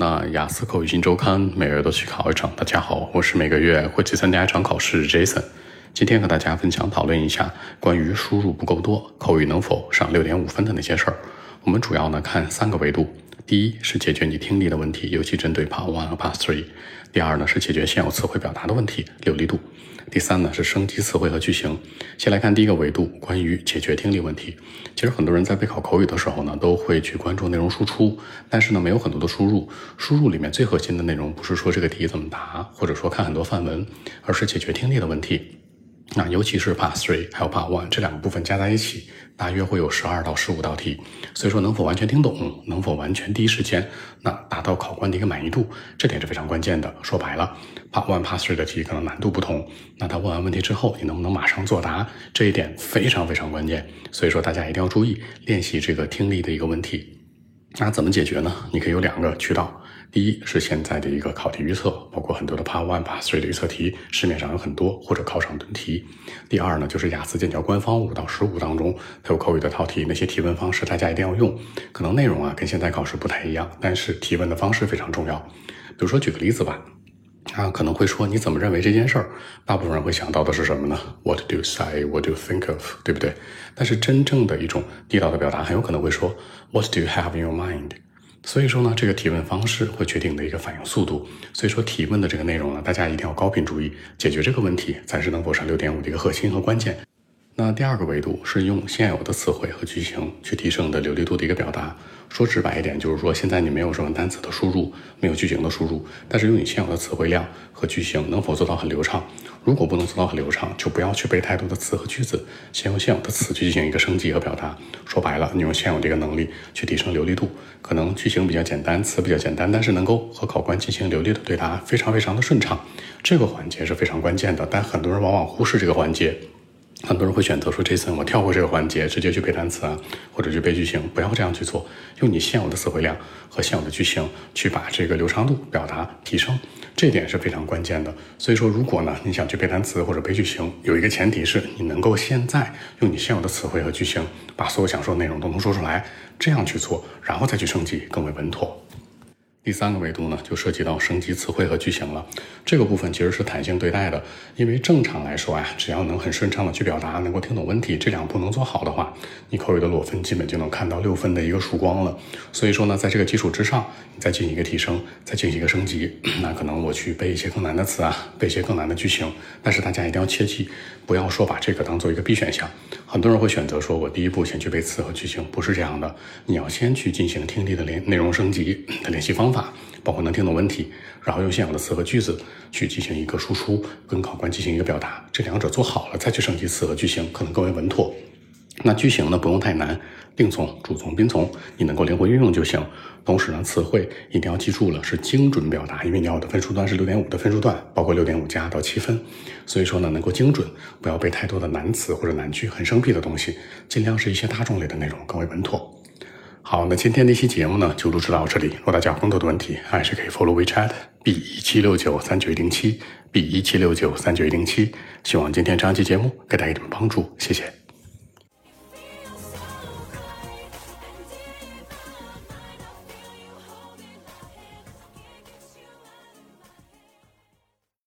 那雅思口语新周刊每月都去考一场。大家好，我是每个月会去参加一场考试 Jason。今天和大家分享讨论一下关于输入不够多，口语能否上六点五分的那些事儿。我们主要呢看三个维度：第一是解决你听力的问题，尤其针对 Part One 和 Part Three；第二呢是解决现有词汇表达的问题，流利度。第三呢是升级词汇和句型。先来看第一个维度，关于解决听力问题。其实很多人在备考口语的时候呢，都会去关注内容输出，但是呢没有很多的输入。输入里面最核心的内容不是说这个题怎么答，或者说看很多范文，而是解决听力的问题。那尤其是 Part Three 还有 Part One 这两个部分加在一起，大约会有十二到十五道题。所以说能否完全听懂，能否完全第一时间，那达到考官的一个满意度，这点是非常关键的。说白了，Part One、Part Three 的题可能难度不同，那他问完问题之后，你能不能马上作答，这一点非常非常关键。所以说大家一定要注意练习这个听力的一个问题。那怎么解决呢？你可以有两个渠道。第一是现在的一个考题预测，包括很多的 Part One、Part Three 的预测题，市面上有很多，或者考场蹲题。第二呢，就是雅思剑桥官方五到十五当中，它有口语的套题，那些提问方式大家一定要用。可能内容啊跟现在考试不太一样，但是提问的方式非常重要。比如说举个例子吧，啊可能会说你怎么认为这件事儿？大部分人会想到的是什么呢？What do you say? What do you think of? 对不对？但是真正的一种地道的表达，很有可能会说 What do you have in your mind? 所以说呢，这个提问方式会决定的一个反应速度。所以说提问的这个内容呢，大家一定要高频注意，解决这个问题才是能否上六点五的一个核心和关键。那第二个维度是用现有的词汇和句型去提升的流利度的一个表达。说直白一点，就是说现在你没有什么单词的输入，没有句型的输入，但是用你现有的词汇量和句型能否做到很流畅？如果不能做到很流畅，就不要去背太多的词和句子，先用现有的词去进行一个升级和表达。说白了，你用现有这个能力去提升流利度，可能句型比较简单，词比较简单，但是能够和考官进行流利的对答，非常非常的顺畅。这个环节是非常关键的，但很多人往往忽视这个环节。很多人会选择说：“Jason，我跳过这个环节，直接去背单词啊，或者去背句型。不要这样去做，用你现有的词汇量和现有的句型去把这个流畅度表达提升，这点是非常关键的。所以说，如果呢你想去背单词或者背句型，有一个前提是你能够现在用你现有的词汇和句型把所有想说的内容都能说出来，这样去做，然后再去升级更为稳妥。”第三个维度呢，就涉及到升级词汇和句型了。这个部分其实是弹性对待的，因为正常来说啊，只要能很顺畅的去表达，能够听懂问题，这两步能做好的话，你口语的裸分基本就能看到六分的一个曙光了。所以说呢，在这个基础之上，你再进行一个提升，再进行一个升级，那可能我去背一些更难的词啊，背一些更难的句型。但是大家一定要切记，不要说把这个当做一个必选项。很多人会选择说，我第一步先去背词和句型，不是这样的。你要先去进行听力的练内容升级的练习方方法。包括能听懂问题，然后用现有的词和句子去进行一个输出，跟考官进行一个表达，这两者做好了，再去升级词和句型，可能更为稳妥。那句型呢，不用太难，定从、主从、宾从，你能够灵活运用就行。同时呢，词汇一定要记住了，是精准表达，因为你要的分数段是六点五的分数段，包括六点五加到七分，所以说呢，能够精准，不要背太多的难词或者难句，很生僻的东西，尽量是一些大众类的内容，更为稳妥。好，那今天这期节目呢，就录制到这里。如果大家有更多的问题，还是可以 follow WeChat b 一七六九三九一零七 b 一七六九三九一零七。希望今天这期节目给大家一点帮助，谢谢。